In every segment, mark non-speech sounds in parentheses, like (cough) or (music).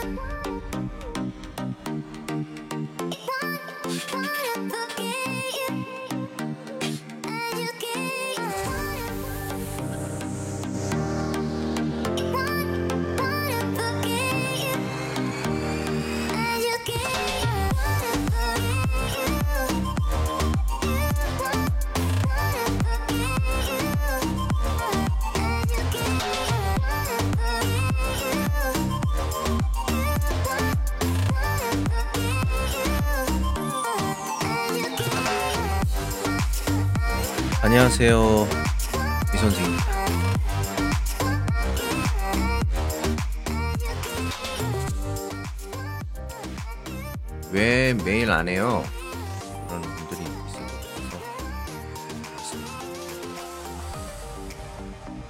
Bye. 안녕하세요. 이 선생입니다. 왜 매일 안 해요? 그런 분들이 있을 것 같아서.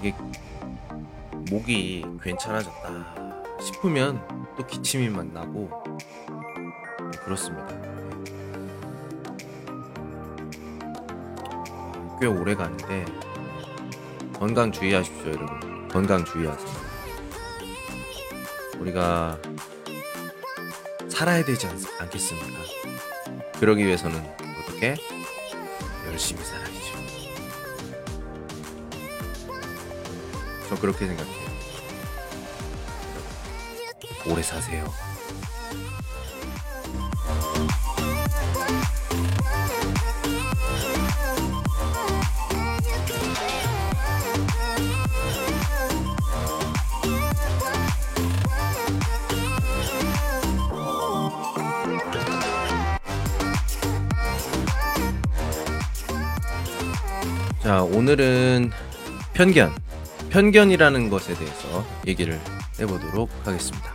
이게 목이 괜찮아졌다 싶으면 또 기침이 막 나고 그렇습니다. 꽤 오래 가는데 건강 주의하십시오 여러분. 건강 주의하세요. 우리가 살아야 되지 않, 않겠습니까? 그러기 위해서는 어떻게? 열심히 살아야죠. 저 그렇게 생각해요. 오래 사세요 오늘은 편견, 편견이라는 것에 대해서 얘기를 해보도록 하겠습니다.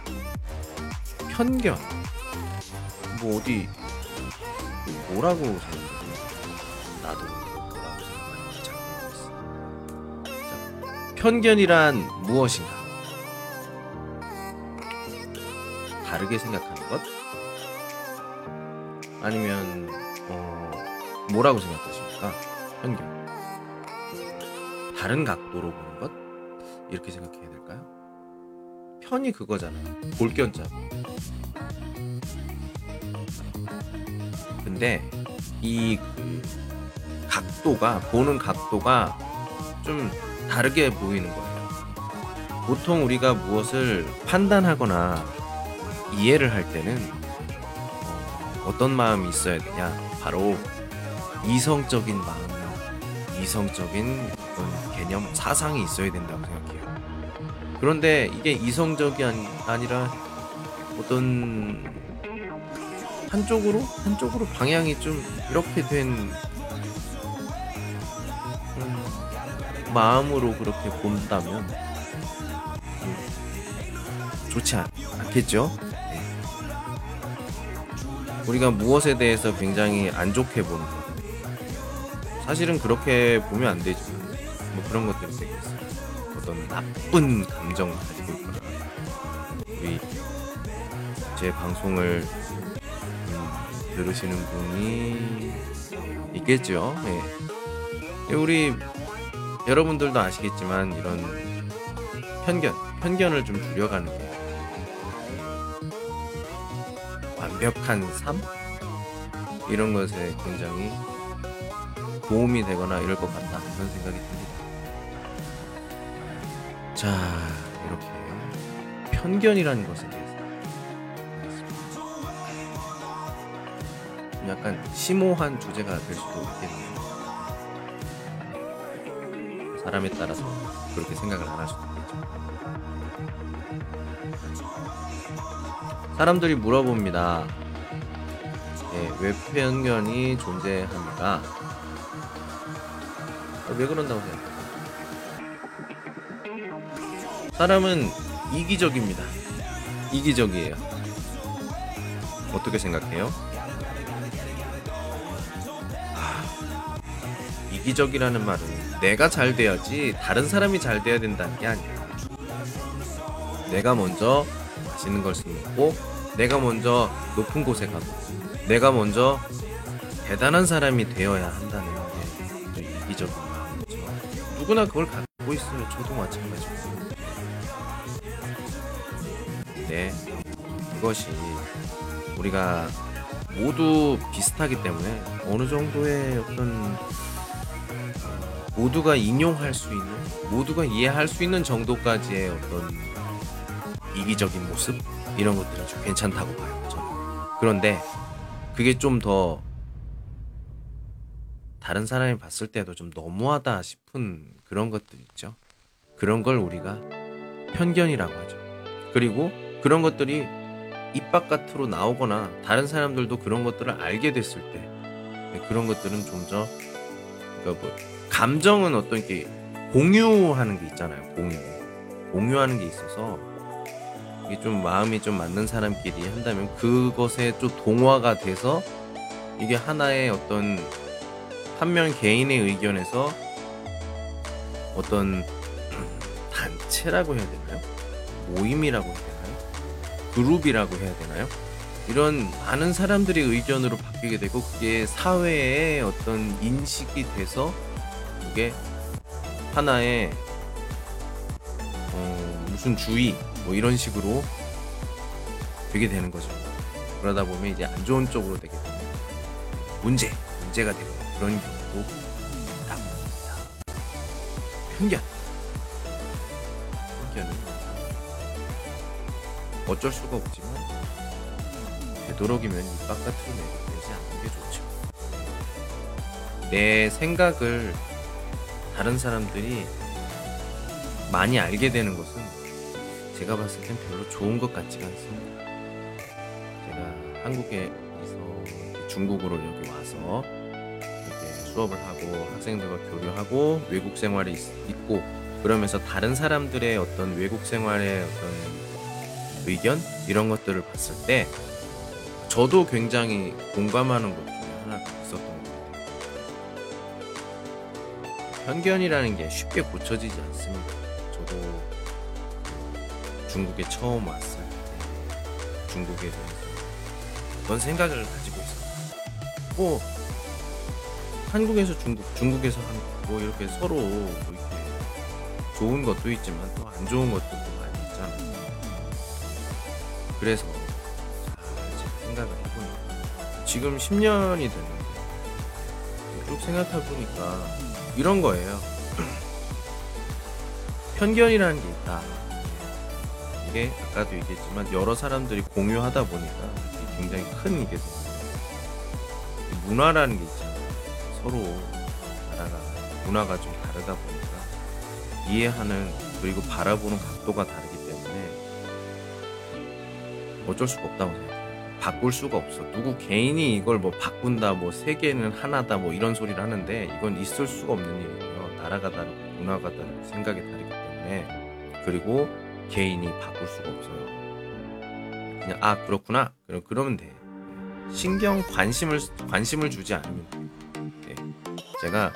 편견, 뭐 어디 뭐라고 생각해요? 나도 뭐라고 생각하는지 잘 모르겠어. 자, 편견이란 무엇인가? 다르게 생각하는 것? 아니면 어, 뭐라고 생각하십니까? 편견. 다른 각도로 보는 것? 이렇게 생각해야 될까요? 편이 그거잖아요. 볼견자. 근데 이그 각도가 보는 각도가 좀 다르게 보이는 거예요. 보통 우리가 무엇을 판단하거나 이해를 할 때는 어, 어떤 마음이 있어야 되냐? 바로 이성적인 마음, 이성적인 개념, 사상이 있어야 된다고 생각해요. 그런데 이게 이성적이 아니, 아니 라 어떤 한쪽으로 한쪽으로 방향이 좀 이렇게 된 음, 마음으로 그렇게 본다면 음, 좋지 않, 않겠죠? 네. 우리가 무엇에 대해서 굉장히 안 좋게 보는 것 사실은 그렇게 보면 안 되죠. 뭐 그런 것들이 되게. 어떤 나쁜 감정을 가지고 있거나 우리 제 방송을 음, 들으시는 분이 있겠죠. 예. 우리 여러분들도 아시겠지만 이런 편견, 편견을 좀 줄여가는 게 완벽한 삶 이런 것에 굉장히 도움이 되거나 이럴 것 같다 그런 생각이 듭니다. 자 이렇게 편견이라는 것에 대해서 약간 심오한 주제가 될 수도 있겠네요. 사람에 따라서 그렇게 생각을 안 할 수도 있겠죠. 사람들이 물어봅니다. 예, 왜 편견이 존재합니까? 왜 그런다고 생각해요? 사람은 이기적입니다. 이기적이에요. 어떻게 생각해요? 아, 이기적이라는 말은 내가 잘 돼야지 다른 사람이 잘 돼야 된다는 게 아니야. 내가 먼저 맛있는 걸 먹고, 내가 먼저 높은 곳에 가고, 내가 먼저 대단한 사람이 되어야 한다는 게 이기적인 마음이죠. 누구나 그걸 갖고 있으면 저도 마찬가지고. 네, 그것이 우리가 모두 비슷하기 때문에 어느 정도의 어떤 모두가 인용할 수 있는 모두가 이해할 수 있는 정도까지의 어떤 이기적인 모습 이런 것들이 좀 괜찮다고 봐요. 저는. 그런데 그게 좀 더 다른 사람이 봤을 때도 좀 너무하다 싶은 그런 것들 있죠. 그런 걸 우리가 편견이라고 하죠. 그리고 그런 것들이 입 바깥으로 나오거나 다른 사람들도 그런 것들을 알게 됐을 때 그런 것들은 좀 더 그러니까 뭐 감정은 어떤 게 공유하는 게 있잖아요. 공유. 공유하는 게 있어서 이게 좀 마음이 좀 맞는 사람끼리 한다면 그것에 좀 동화가 돼서 이게 하나의 어떤 한 명 개인의 의견에서 어떤 (clears throat) 단체라고 해야 되나요? 모임이라고 해야 되나요? 그룹이라고 해야 되나요? 이런 많은 사람들의 의견으로 바뀌게 되고 그게 사회의 어떤 인식이 돼서 그게 하나의 어, 무슨 주의 뭐 이런 식으로 되게 되는 거죠. 그러다 보면 이제 안 좋은 쪽으로 되게 되는 문제, 문제가 되고 그런 경우도 합니다. 편견. 어쩔 수가 없지만 되도록이면 입 바깥으로 내지 않는 게 좋죠. 내 생각을 다른 사람들이 많이 알게 되는 것은 제가 봤을 땐 별로 좋은 것 같지가 않습니다. 제가 한국에서 중국으로 여기 와서 이렇게 수업을 하고 학생들과 교류하고 외국 생활에 있- 있고 그러면서 다른 사람들의 어떤 외국 생활의 어떤 의견 이런 것들을 봤을 때 저도 굉장히 공감하는 것 중에 하나가 있었던 것 같아요. 편견이라는 게 쉽게 고쳐지지 않습니다. 저도 그 중국에 처음 왔을 때 중국에 대해서 어떤 생각을 가지고 있었어요. 뭐 한국에서 중국, 중국에서 한국 뭐 이렇게 서로 뭐 이렇게 좋은 것도 있지만 또 안 좋은 있잖아요. 그래서 잘 제가 생각을 해보니까 지금 10년이 됐는데 쭉 생각해 보니까 이런 거예요. (clears throat) 편견이라는 게 있다. 이게 아까도 얘기했지만 여러 사람들이 공유하다 보니까 굉장히 큰 이게 됩니다. 이 문화라는 게 있잖아요. 서로 나라가 문화가 좀 다르다 보니까 이해하는 그리고 바라보는 각도가 때문에 어쩔 수가 없다고 생각해요. 바꿀 수가 없어. 누구 개인이 이걸 뭐 바꾼다, 뭐 세계는 하나다, 뭐 이런 소리를 하는데 이건 있을 수가 없는 일이고요. 나라가 다르고 문화가 다르고 생각이 다르기 때문에 그리고 개인이 바꿀 수가 없어요. 그냥 아 그렇구나. 그럼 그러면 돼. 신경 관심을 관심을 주지 않으면 돼. 네. 제가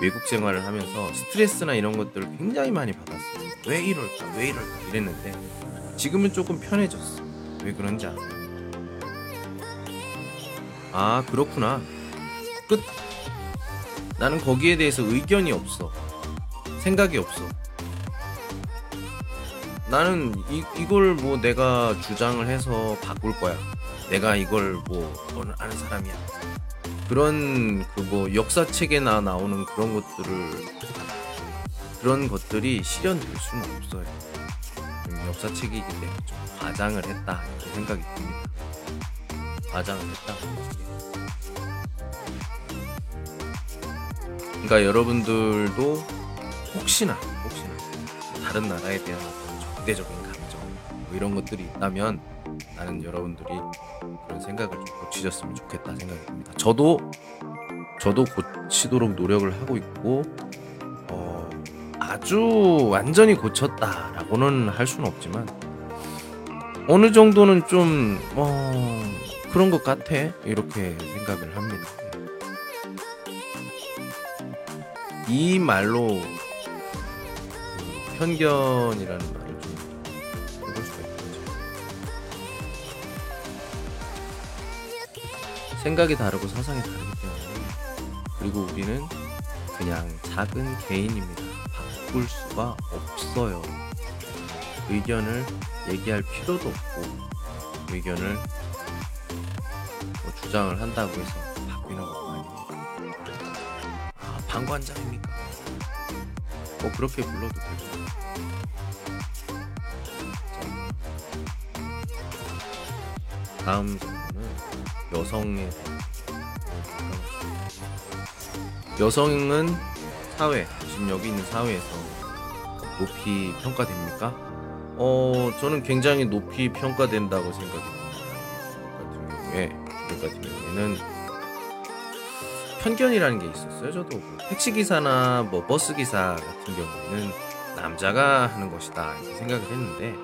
외국 생활을 하면서 스트레스나 이런 것들을 굉장히 많이 받았어요. 왜 이럴까, 왜 이럴까 이랬는데 지금은 조금 편해졌어. 왜 그런지 알아요. 아 그렇구나. 끝. 나는 거기에 대해서 의견이 없어. 생각이 없어. 나는 이, 이걸 뭐 내가 주장을 해서 바꿀 거야. 내가 이걸 뭐 너는 아는 사람이야. 그런 그 뭐 역사책에나 나오는 그런 것들을 그런 것들이 실현될 수는 없어요. 음, 역사책이기 때문에 좀 과장을 했다 이런 생각이 듭니다. 과장을 했다. 그러니까 여러분들도 혹시나 혹시나 다른 나라에 대한 어떤 적대적인 감정 뭐 이런 것들이 있다면 나는 여러분들이 그런 생각을 좀 고치셨으면 좋겠다 생각이 듭니다. 저도 저도 고치도록 노력을 하고 있고 어, 아주 완전히 고쳤다라고는 할 수는 없지만 어느 정도는 좀 어, 그런 것 같아 이렇게 생각을 합니다. 이 말로 그 편견이라는 말을 좀 해볼 수가 있겠죠. 생각이 다르고 사상이 다르기 때문에 그리고 우리는 그냥 작은 개인입니다. 바꿀 수가 없어요. 의견을 얘기할 필요도 없고 의견을 뭐 주장을 한다고 해서 바뀌는 것도 아니고 아 방관자입니까? 뭐 그렇게 불러도 되죠. 자, 다음 질문은 여성에 대한 여성은 사회 지금 여기 있는 사회에서 높이 평가됩니까? 어 저는 굉장히 높이 평가된다고 생각합니다. 같은 경우에 중국 같은 경우에는 편견이라는 게 있었어요. 저도 뭐 택시 기사나 뭐 버스 기사 같은 경우에는 남자가 하는 것이다 이렇게 생각을 했는데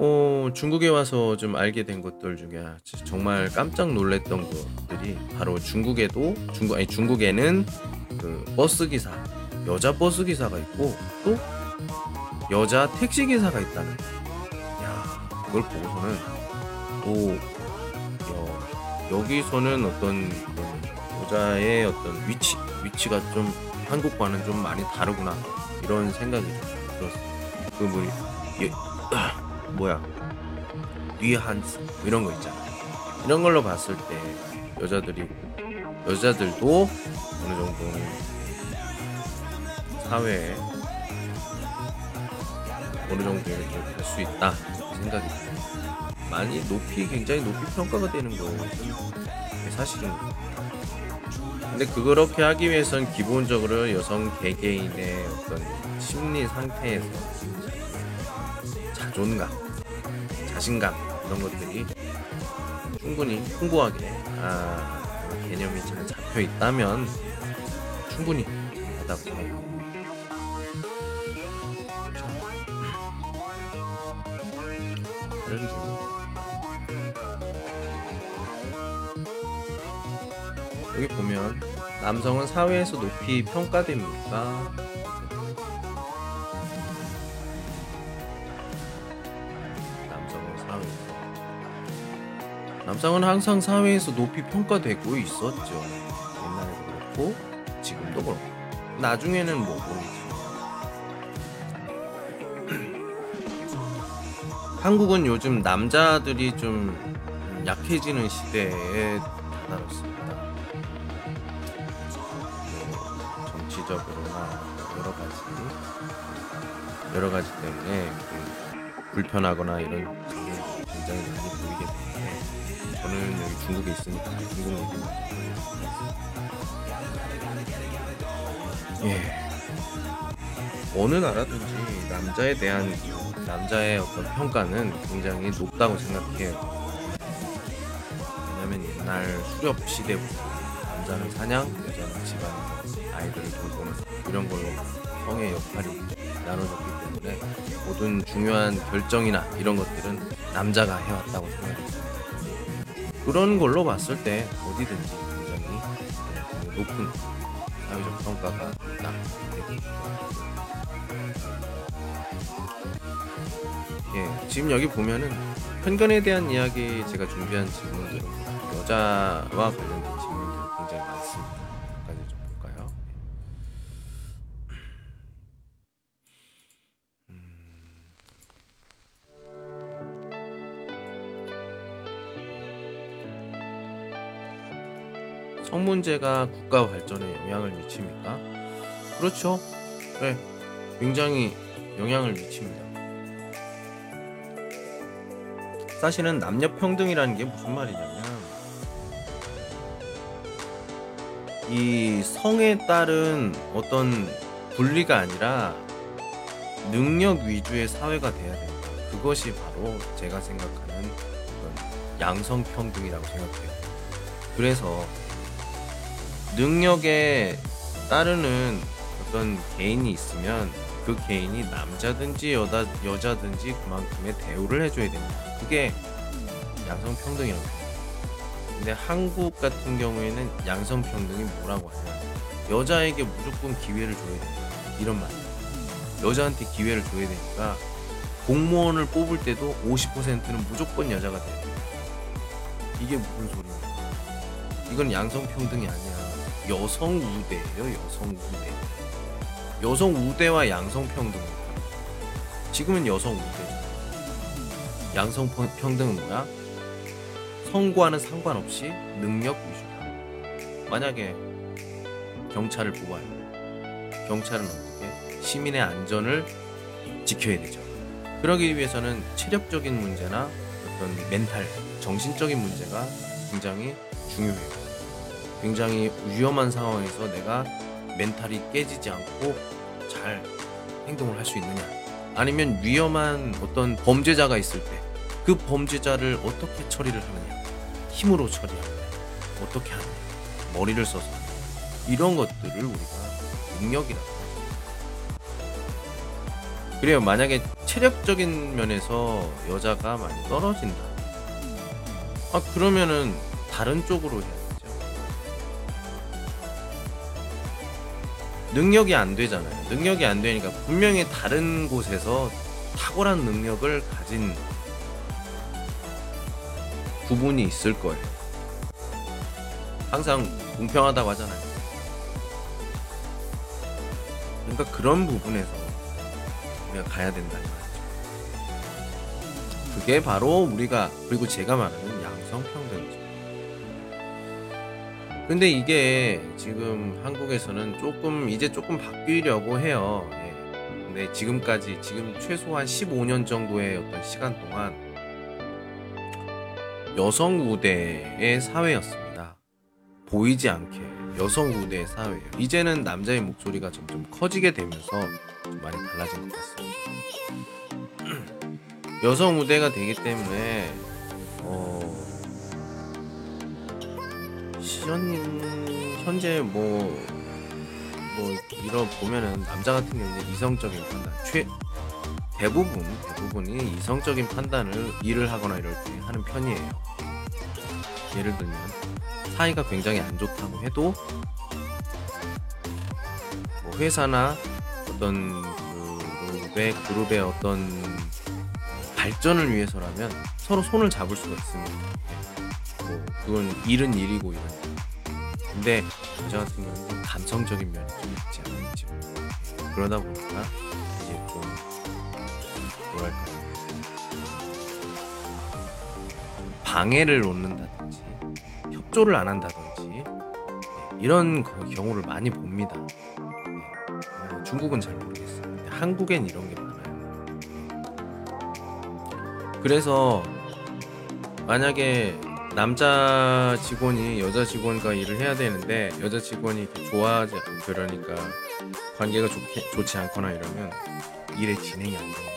어, 중국에 와서 좀 알게 된 것들 중에 정말 깜짝 놀랐던 것들이 바로 중국에도 중국 아니 중국에는 그 버스 기사 여자 버스 기사가 있고 또 여자 택시 기사가 있다는 거. 야 그걸 보고서는 또 여, 여기서는 어떤 그런 여자의 어떤 위치 위치가 좀 한국과는 좀 많이 다르구나 이런 생각이 좀 들었어요. 그 뭐, 예, (clears throat) 뭐야 위한스 뭐 이런 거 있잖아. 이런 걸로 봤을 때 여자들이 여자들도 어느 정도는 사회에 어느 정도는 좀할수 있다 생각이 듭니다. 많이 높이 굉장히 높이 평가가 되는 것은 사실은 근데 그렇게 하기 위해선 기본적으로 여성 개개인의 어떤 심리 상태에서 자존감, 자신감 이런 것들이 충분히 풍부하게 아, 개념이 잘 잡혀 있다면 충분히 하다고. 다른 질문. 여기 보면 남성은 사회에서 높이 평가됩니까? 남성은 사회에서 남성은 항상 사회에서 높이 평가되고 있었죠. 옛날에도 그렇고 나중에는 뭐 모르지. (clears throat) 한국은 요즘 남자들이 좀 약해지는 시대에 다다랐습니다. 뭐 정치적으로나 여러 가지 여러 가지 때문에 그 불편하거나 이런 굉장히 많이 보이게 되는데 저는 여기 중국에 있으니까 중국 얘기만 예 어느 나라든지 남자에 대한 남자의 어떤 평가는 굉장히 높다고 생각해요. 왜냐면 옛날 수렵 시대부터 남자는 사냥, 여자는 집안에서 아이들을 돌보는 이런 걸로 성의 역할이 나눠졌기 때문에 모든 중요한 결정이나 이런 것들은 남자가 해왔다고 생각합니다. 그런 걸로 봤을 때 어디든지 굉장히 높은 사회적 평가가 있다. 예, 지금 여기 보면은 편견에 대한 이야기 제가 준비한 질문들은 여자와 관련된 질문들이 굉장히 많습니다. 성 문제가 국가 발전에 영향을 미칩니까? 그렇죠. 네, 굉장히 영향을 미칩니다. 사실은 남녀 평등이라는 게 무슨 말이냐면 이 성에 따른 어떤 분리가 아니라 능력 위주의 사회가 돼야 된다. 그것이 바로 제가 생각하는 양성 평등이라고 생각해요. 그래서 능력에 따르는 어떤 개인이 있으면 그 개인이 남자든지 여자, 여자든지 그만큼의 대우를 해줘야 됩니다. 그게 양성 평등이라고 해요. 근데 한국 같은 경우에는 양성 평등이 뭐라고 하냐. 여자에게 무조건 기회를 줘야 된다. 이런 말. 여자한테 기회를 줘야 되니까 공무원을 뽑을 때도 50%는 무조건 여자가 돼야 돼. 이게 무슨 소리야. 이건 양성 평등이 아니야. 여성 우대예요, 여성 우대. 여성 우대와 양성 평등. 지금은 여성 우대. 양성 평- 평등은 뭐야? 성과는 상관없이 능력 위주다. 만약에 경찰을 뽑아요. 경찰은 어떻게? 시민의 안전을 지켜야 되죠. 그러기 위해서는 체력적인 문제나 어떤 멘탈, 정신적인 문제가 굉장히 중요해요. 굉장히 위험한 상황에서 내가 멘탈이 깨지지 않고 잘 행동을 할 수 있느냐. 아니면 위험한 어떤 범죄자가 있을 때 그 범죄자를 어떻게 처리를 하느냐. 힘으로 처리하느냐. 어떻게 하느냐. 머리를 써서. 이런 것들을 우리가 능력이라고 하죠. 그래요. 만약에 체력적인 면에서 여자가 많이 떨어진다. 아, 그러면은 다른 쪽으로 해야 능력이 안 되잖아요. 능력이 안 되니까 분명히 다른 곳에서 탁월한 능력을 가진 부분이 있을 거예요. 항상 공평하다고 하잖아요. 그러니까 그런 부분에서 우리가 가야 된다는 거죠. 그게 바로 우리가 그리고 제가 말하는 양성평등이죠. 근데 이게 지금 한국에서는 조금 이제 조금 바뀌려고 해요. 예. 근데 지금까지 지금 최소한 15년 정도의 어떤 시간 동안 여성 우대의 사회였습니다. 보이지 않게 여성 우대의 사회예요. 이제는 남자의 목소리가 점점 커지게 되면서 좀 많이 달라진 것 같습니다. (clears throat) 여성 우대가 되기 때문에 어 시연님 현재 뭐, 뭐 이런 보면은 남자 같은 경우는 이성적인 판단 최 대부분 대부분이 이성적인 판단을 일을 하거나 이럴 때 하는 편이에요. 예를 들면 사이가 굉장히 안 좋다고 해도 뭐 회사나 어떤 그룹의 그룹의 어떤 발전을 위해서라면 서로 손을 잡을 수가 있습니다. 뭐 그건 일은 일이고 이런. 근데 여자 같은 경우는 좀 감성적인 면이 좀 있지 않을지 그러다 보니까 이제 좀 뭐랄까 방해를 놓는다든지 협조를 안 한다든지 예, 이런 거- 경우를 많이 봅니다. 예, 어, 중국은 잘 모르겠어요. 한국엔 이런 게 많아요. 그래서 만약에 남자 직원이 여자 직원과 일을 해야 되는데 여자 직원이 좋아하지 않- 그러니까 관계가 좋게, 좋지 않거나 이러면 일의 진행이 안 돼요.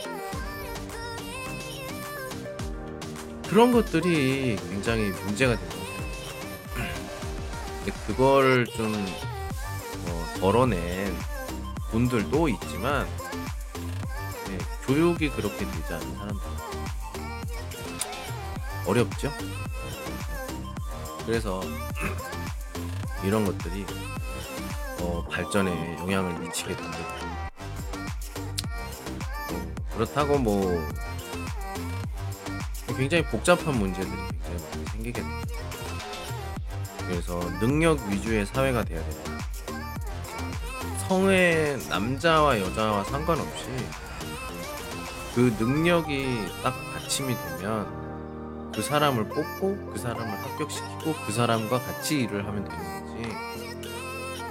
그런 것들이 굉장히 문제가 되는 거예요. 근데 그걸 좀 어, 덜어낸 분들도 있지만 네, 교육이 그렇게 되지 않은 사람들 어렵죠. 그래서 이런 것들이 어, 발전에 영향을 미치게 됩니다. 어, 그렇다고 뭐 굉장히 복잡한 문제들이 굉장히 많이 됩니다. 그래서 능력 위주의 사회가 돼야 됩니다. 성의 남자와 여자와 상관없이 그 능력이 딱 받침이 되면 그 사람을 뽑고 그 사람을 합격시키고 그 사람과 같이 일을 하면 되는 거지.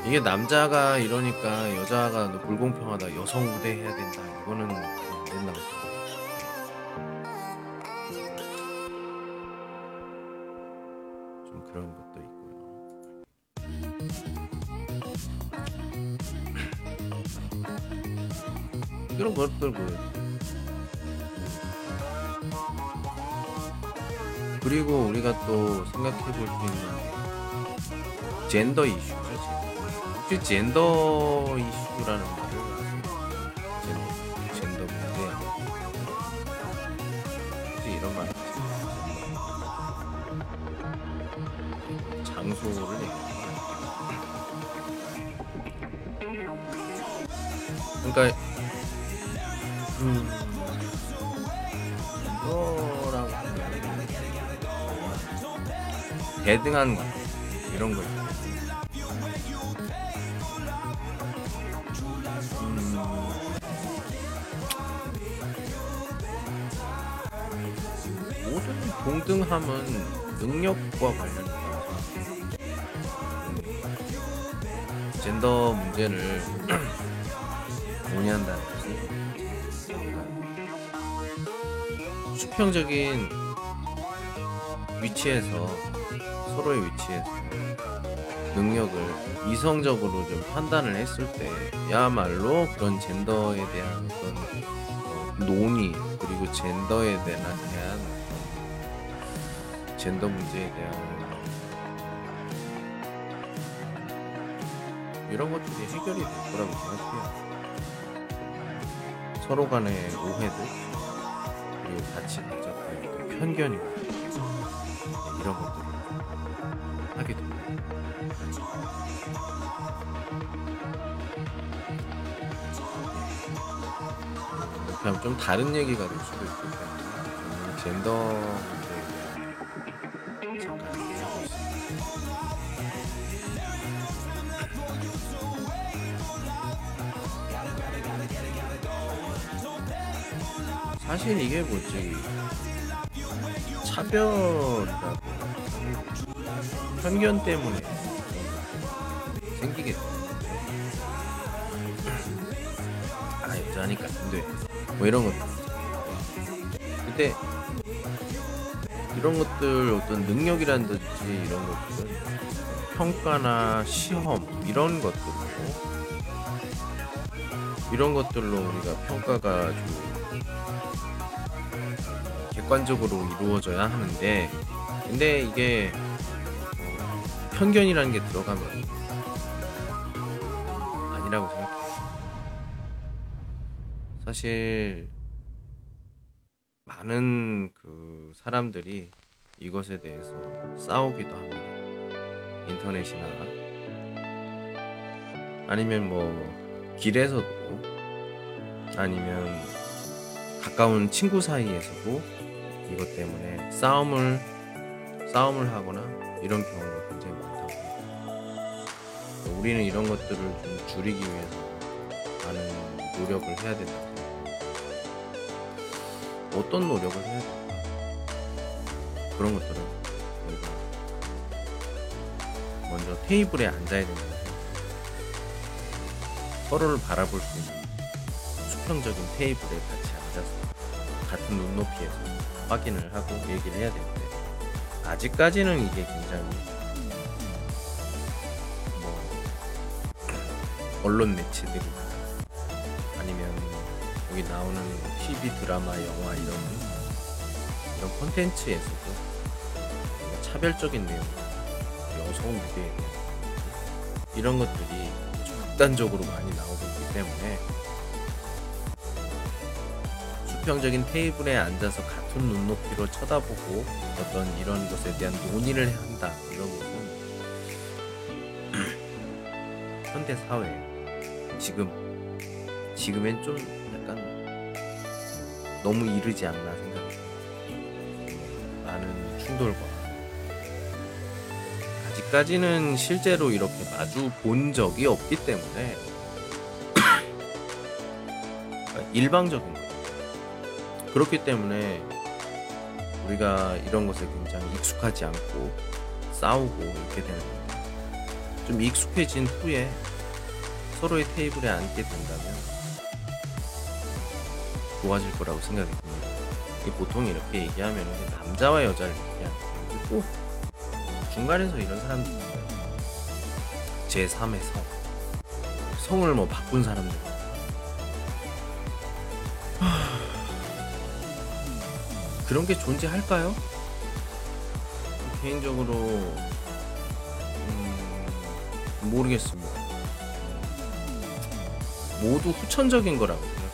이게 남자가 이러니까 여자가 너 불공평하다 여성 우대 해야 된다 이거는 안 된다고. 좀 그런 것도 있고요. 이런 것들 그 그리고 우리가 또 생각해 볼 수 있는 젠더 이슈죠. 혹시 젠더 이슈라는 대등한 것 이런 거. 음, 동등함은 능력과 생각해요. 젠더 문제를 (clears throat) 논의한다는 것이 수평적인 위치에서 서로의 위치에서 능력을 이성적으로 좀 판단을 했을 때야말로 그런 젠더에 대한 어떤 어, 논의 그리고 젠더에 대한 젠더 문제에 대한 이런 것들이 해결이 될 거라고 생각해요. 서로 간의 오해들 그리고 같이 가졌던 그 편견이나 이런 것들 하면 좀 다른 얘기가 될 수도 있기 때문에 젠더 문제에 대한 잠깐. 사실 이게 뭐지 차별이라고 편견 때문에 거죠. 아 여자니까 안돼 뭐 이런 것들 근데 이런 것들 어떤 능력이란든지 이런 것들은 평가나 시험 이런 것들로 이런 것들로 우리가 평가가 좀 객관적으로 이루어져야 하는데 근데 이게 어, 편견이라는 게 들어가면 아니라고 생각해요. 사실 많은 그 사람들이 이것에 대해서 싸우기도 합니다. 인터넷이나 아니면 뭐 길에서도 아니면 가까운 친구 사이에서도 이것 때문에 싸움을 싸움을 하거나 이런 경우가 우리는 이런 것들을 좀 줄이기 위해서 많은 노력을 해야 생각합니다. 어떤 노력을 해야 될까? 그런 것들은 우리가 먼저 테이블에 앉아야 생각합니다. 서로를 바라볼 수 있는 수평적인 테이블에 같이 앉아서 같은 눈높이에서 확인을 하고 얘기를 해야 되는데 아직까지는 이게 굉장히 언론 매체들이 아니면 여기 나오는 TV 드라마 영화 이런 이런 콘텐츠에서도 차별적인 내용 여성 무대에 대한 이런 것들이 극단적으로 많이 나오고 있기 때문에 수평적인 테이블에 앉아서 같은 눈높이로 쳐다보고 어떤 이런 것에 대한 논의를 한다 이런 것은 (clears throat) 현대 사회 지금 지금엔 좀 약간 너무 이르지 않나 생각해요. 많은 충돌과 아직까지는 실제로 이렇게 마주 본 적이 없기 때문에 (clears throat) 일방적인 거예요. 그렇기 때문에 우리가 이런 것에 굉장히 익숙하지 않고 싸우고 이렇게 되는 겁니다. 좀 익숙해진 후에 서로의 테이블에 앉게 된다면 좋아질 거라고 생각이 듭니다. 보통 이렇게 얘기하면 남자와 여자를 얘기하는 거예요. 꼭 중간에서 이런 사람들이 있어요. 제3의 성. 성을 뭐 바꾼 사람들. (sighs) 그런 게 존재할까요? 개인적으로 음, 모르겠습니다. 모두 후천적인 거라고 생각해요.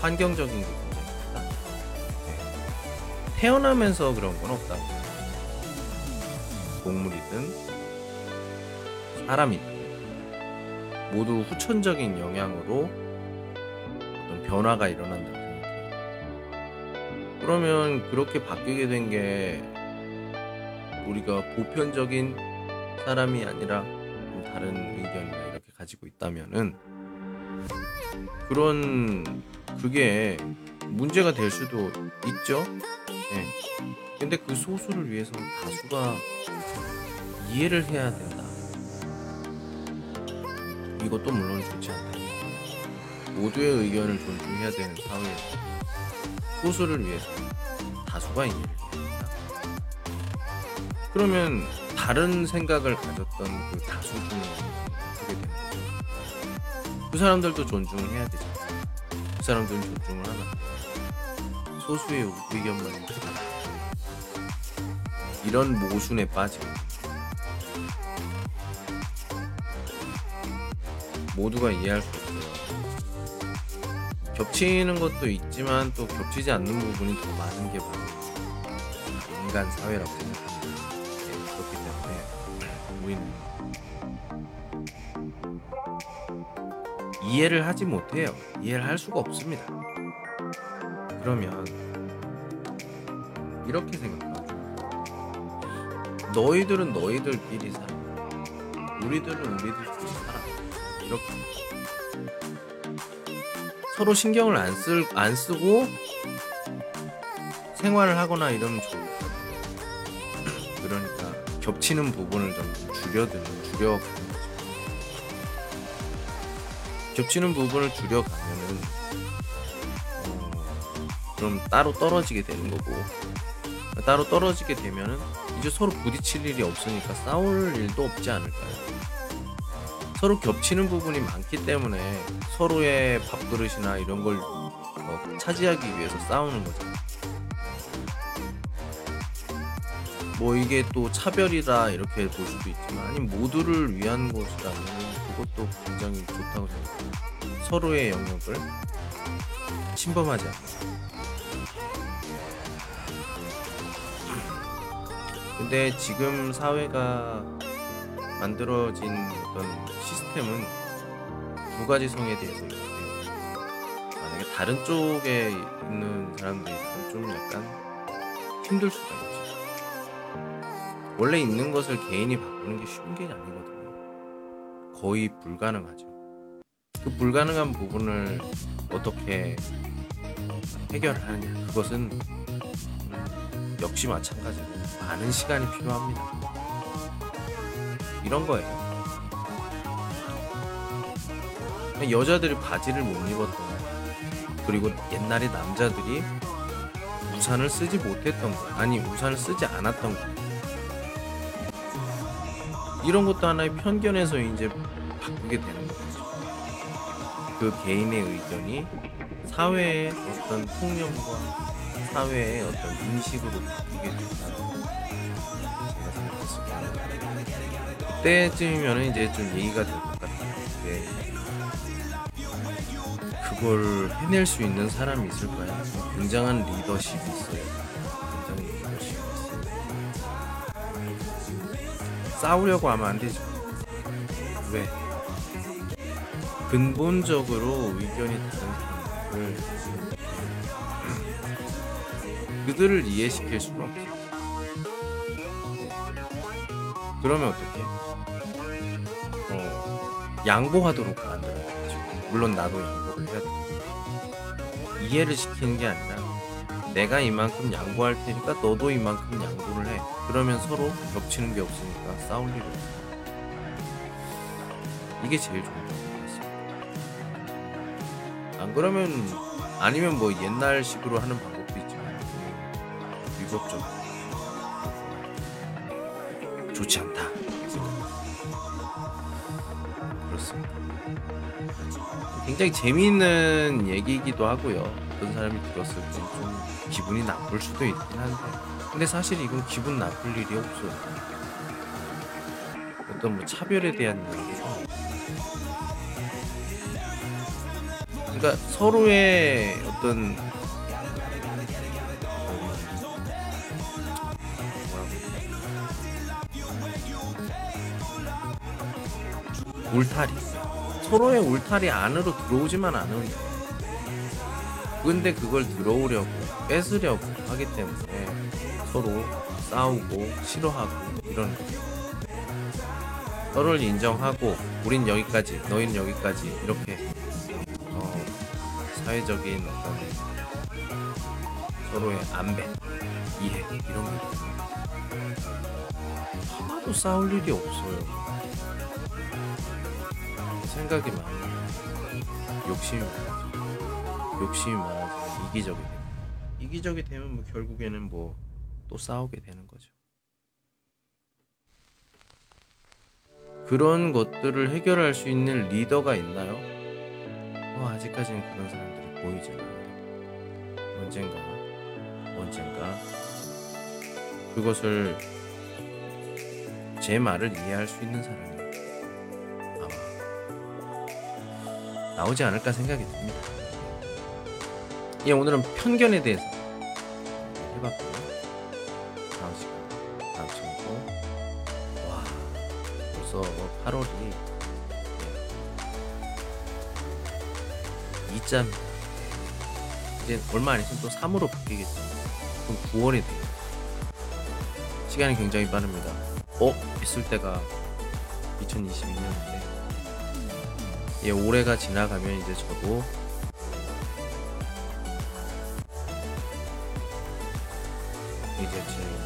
환경적인 게 굉장히 크다. 네. 태어나면서 그런 건 없다고. 동물이든 사람이든 모두 후천적인 영향으로 어떤 변화가 일어난다고 생각해요. 그러면 그렇게 바뀌게 된 게 우리가 보편적인 사람이 아니라 좀 다른 의견이나 이렇게 가지고 있다면은 그런 그게 문제가 될 수도 있죠. 예. 근데 그 소수를 위해서 다수가 이해를 해야 된다. 이것도 물론 좋지 않다. 모두의 의견을 존중해야 되는 사회에서 소수를 위해서 다수가 이해를 해야 된다. 그러면 다른 생각을 가졌던 그 다수 중에? 그 사람들도 존중을 해야 되죠. 그 사람들은 존중을 돼요. 소수의 의견만 듣다. 이런 모순에 빠지고 모두가 이해할 수 없어요. 겹치는 것도 있지만 또 겹치지 않는 부분이 더 많은 게 바로 인간 사회라고 생각합니다. 이해를 하지 못해요. 이해를 할 수가 없습니다. 그러면 이렇게 생각하죠. 너희들은 너희들끼리 살아. 우리들은 우리들끼리 살아. 이렇게 서로 신경을 안 쓸 안 쓰고 생활을 하거나 이러면 같아요. 그러니까 겹치는 부분을 좀 줄여드는 줄여 겹치는 부분을 줄여가면은 어, 그럼 따로 떨어지게 되는 거고 따로 떨어지게 되면은 이제 서로 부딪힐 일이 없으니까 싸울 일도 없지 않을까요? 서로 겹치는 부분이 많기 때문에 서로의 밥그릇이나 이런 걸 어, 차지하기 위해서 싸우는 거죠. 뭐 이게 또 차별이다 이렇게 볼 수도 있지만 아니 모두를 위한 것이라면 굉장히 좋다고 생각해요. 서로의 영역을 침범하지 않는. 근데 지금 사회가 만들어진 어떤 시스템은 두 가지 성에 대해서 때문에 만약에 다른 쪽에 있는 사람들이 좀 약간 힘들 수가 있죠. 원래 있는 것을 개인이 바꾸는 게 쉬운 게 아니거든요. 거의 불가능하죠. 그 불가능한 부분을 어떻게 해결하느냐. 그것은 음, 역시 마찬가지로 많은 시간이 필요합니다. 이런 거예요. 여자들이 바지를 못 입었던 거 그리고 옛날에 남자들이 우산을 쓰지 못했던 거 아니 우산을 쓰지 않았던 거 이런 것도 하나의 편견에서 이제 바꾸게 되는 거죠. 그 개인의 의견이 사회의 어떤 통념과 사회의 어떤 인식으로 바뀌게 된다는 제가 생각했습니다. 그때쯤이면 이제 좀 얘기가 될 것. 네. 그걸 해낼 수 있는 사람이 있을까요? 굉장한 리더십이 있어요. 싸우려고 하면 안 되죠. 왜? 근본적으로 의견이 다른 사람들을 그들을 이해시킬 수는 없어요. 그러면 어떻게? 어, 양보하도록 만들어야죠. 물론 나도 양보를 해야 돼. 이해를 시키는 게 아니라 내가 이만큼 양보할 테니까 너도 이만큼 양보를 해. 그러면 서로 겹치는 게 없으니까 싸울 일이 없어. 이게 제일 좋은 방법이었어요. 안 그러면 아니면 뭐 옛날식으로 하는 방법도 있지만 위법적 좋지 않다. 그렇습니다. 굉장히 재미있는 얘기이기도 하고요. 어떤 사람이 들었을 때좀 기분이 나쁠 수도 있긴 한데, 근데 사실 이건 기분 나쁠 일이 없어요. 어떤 뭐 차별에 대한 얘기가 그러니까 서로의 어떤 뭐라고 울타리 서로의 울타리 안으로 들어오지만 않으면 돼. 근데 그걸 들어오려고 뺏으려고 하기 때문에 서로 싸우고 싫어하고 이런 거예요. 서로를 인정하고 우린 여기까지 너희는 여기까지 이렇게 어, 사회적인 어떤 서로의 안배, 이해 이런 게. 하나도 싸울 일이 없어요. 생각이 많아요. 욕심이 많아요. 욕심이 많아서 이기적이 돼요. 이기적이 되면 뭐 결국에는 뭐 또 싸우게 되는 거죠. 그런 것들을 해결할 수 있는 리더가 있나요? 어, 아직까지는 그런 사람들이 보이지 않아요. 언젠가, 언젠가 그것을 제 말을 이해할 수 있는 사람이 아마 나오지 않을까 생각이 듭니다. 예, 오늘은 편견에 대해서 해봤고요. 다음 시간, 다음 시간도 와 벌써 8월이 이 2점 이제 얼마 안 있으면 또 3으로 바뀌겠죠. 그럼 9월이 돼요. 시간이 굉장히 빠릅니다. 어? 있을 때가 2022년인데 예, 올해가 지나가면 이제 저도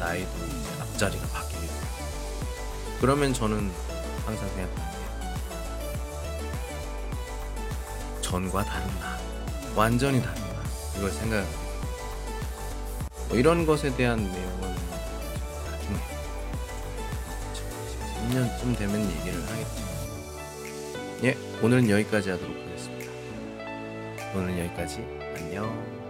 나이도 이제 앞자리가 바뀌게 돼요. 그러면 저는 항상 생각하는 게 전과 다른 나, 완전히 다른 나 이걸 돼요. 뭐 이런 것에 대한 내용은 나중에 2023년쯤 되면 얘기를 하겠죠. 예, 오늘은 여기까지 하도록 하겠습니다. 오늘은 여기까지. 안녕.